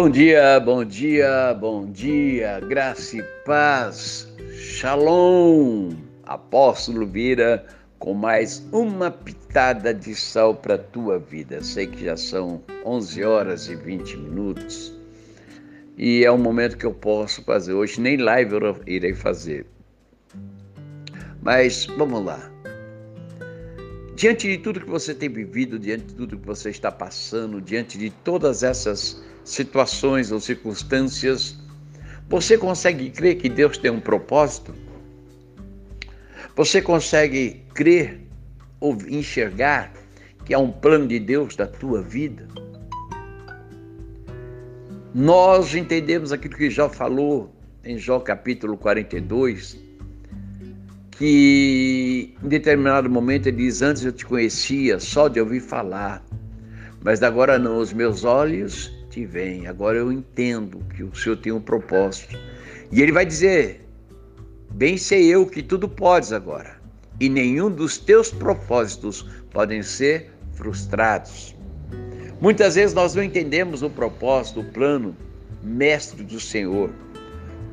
Bom dia, bom dia, bom dia, graça e paz, shalom, apóstolo Vira, com mais uma pitada de sal para a tua vida. Sei que já são 11 horas e 20 minutos e é um momento que eu posso fazer hoje, nem live eu irei fazer. Mas vamos lá. Diante de tudo que você tem vivido, diante de tudo que você está passando, diante de todas essas situações ou circunstâncias, você consegue crer que Deus tem um propósito? Você consegue crer ou enxergar que há um plano de Deus da tua vida? Nós entendemos aquilo que Jó falou em Jó capítulo 42, que em determinado momento ele diz: Antes eu te conhecia só de ouvir falar, mas agora não, os meus olhos te vem. Agora eu entendo que o Senhor tem um propósito. E ele vai dizer: Bem sei eu que tudo podes agora, e nenhum dos teus propósitos podem ser frustrados. Muitas vezes nós não entendemos o propósito, o plano mestre do Senhor,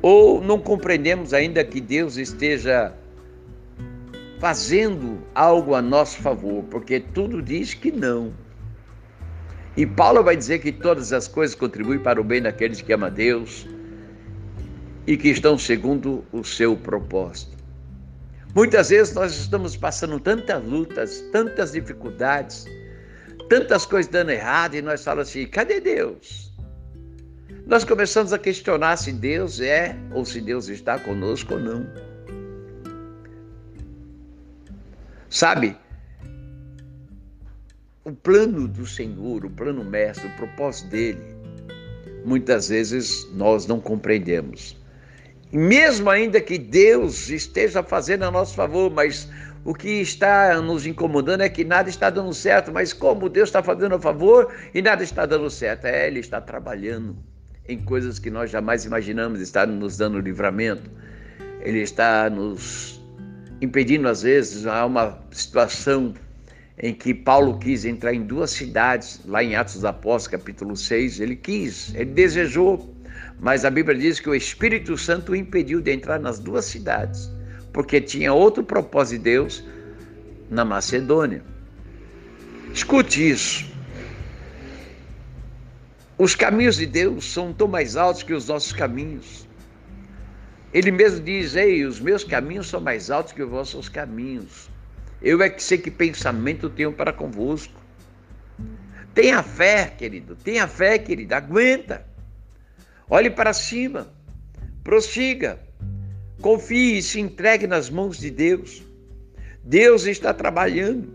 ou não compreendemos ainda que Deus esteja fazendo algo a nosso favor, porque tudo diz que não. E Paulo vai dizer que todas as coisas contribuem para o bem daqueles que amam a Deus e que estão segundo o seu propósito. Muitas vezes nós estamos passando tantas lutas, tantas dificuldades, tantas coisas dando errado e nós falamos assim: cadê Deus? Nós começamos a questionar se Deus é ou se Deus está conosco ou não. Sabe? O plano do Senhor, o plano mestre, o propósito dele, muitas vezes nós não compreendemos. mesmo ainda que Deus esteja fazendo a nosso favor, mas o que está nos incomodando é que nada está dando certo. Mas como Deus está fazendo a favor e nada está dando certo? É, Ele está trabalhando em coisas que nós jamais imaginamos, está nos dando livramento. Ele está nos impedindo, às vezes, há uma situação em que Paulo quis entrar em duas cidades, lá em Atos dos Apóstolos, capítulo 6, ele quis, ele desejou, mas a Bíblia diz que o Espírito Santo o impediu de entrar nas duas cidades, porque tinha outro propósito de Deus na Macedônia. Escute isso. Os caminhos de Deus são tão mais altos que os nossos caminhos. Ele mesmo diz: Ei, os meus caminhos são mais altos que os vossos caminhos. Eu é que sei que pensamento tenho para convosco. Tenha fé, querido. Tenha fé, querida. Aguenta. Olhe para cima. Prossiga. Confie e se entregue nas mãos de Deus. Deus está trabalhando.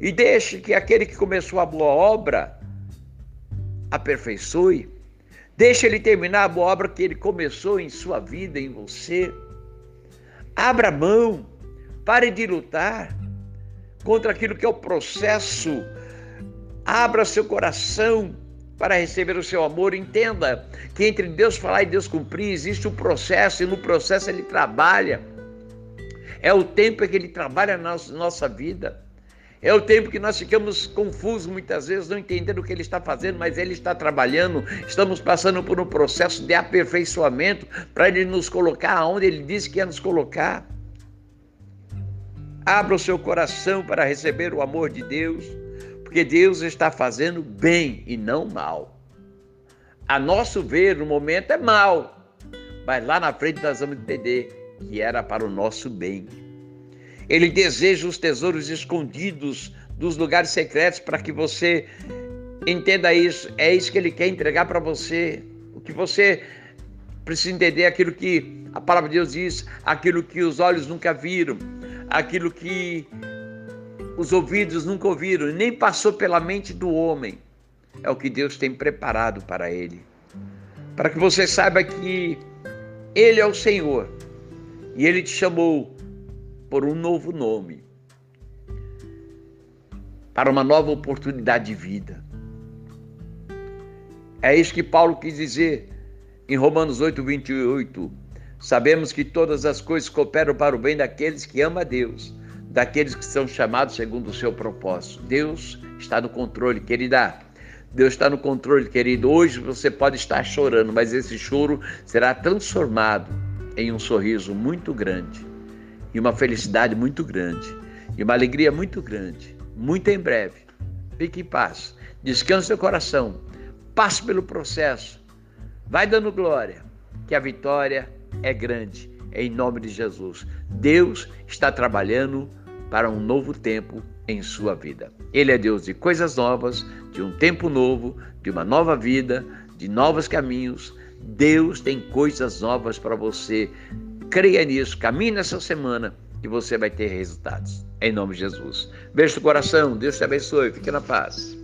E deixe que aquele que começou a boa obra aperfeiçoe. Deixe ele terminar a boa obra que ele começou em sua vida, em você. Abra mão. Pare de lutar contra aquilo que é o processo. Abra seu coração para receber o seu amor. Entenda que entre Deus falar e Deus cumprir existe um processo e no processo ele trabalha. É o tempo em que ele trabalha na nossa vida. É o tempo que nós ficamos confusos muitas vezes, não entendendo o que ele está fazendo, mas ele está trabalhando. Estamos passando por um processo de aperfeiçoamento para ele nos colocar onde ele disse que ia nos colocar. Abra o seu coração para receber o amor de Deus, porque Deus está fazendo bem e não mal. A nosso ver, no momento é mal, mas lá na frente nós vamos entender que era para o nosso bem. Ele deseja os tesouros escondidos dos lugares secretos para que você entenda isso. É isso que ele quer entregar para você. O que você precisa entender é aquilo que a palavra de Deus diz, aquilo que os olhos nunca viram, aquilo que os ouvidos nunca ouviram, nem passou pela mente do homem. É o que Deus tem preparado para ele. Para que você saiba que Ele é o Senhor e Ele te chamou por um novo nome, para uma nova oportunidade de vida. É isso que Paulo quis dizer em Romanos 8, 28. Sabemos que todas as coisas cooperam para o bem daqueles que amam a Deus, daqueles que são chamados segundo o seu propósito. Deus está no controle, querida. Deus está no controle, querido. Hoje você pode estar chorando, mas esse choro será transformado em um sorriso muito grande, e uma felicidade muito grande, e uma alegria muito grande, muito em breve. Fique em paz, descanse seu coração, passe pelo processo, vai dando glória, que a vitória é grande, em nome de Jesus. Deus está trabalhando para um novo tempo em sua vida. Ele é Deus de coisas novas, de um tempo novo, de uma nova vida, de novos caminhos. Deus tem coisas novas para você. Creia nisso, caminhe nessa semana e você vai ter resultados. Em nome de Jesus. Beijo no coração, Deus te abençoe, fique na paz.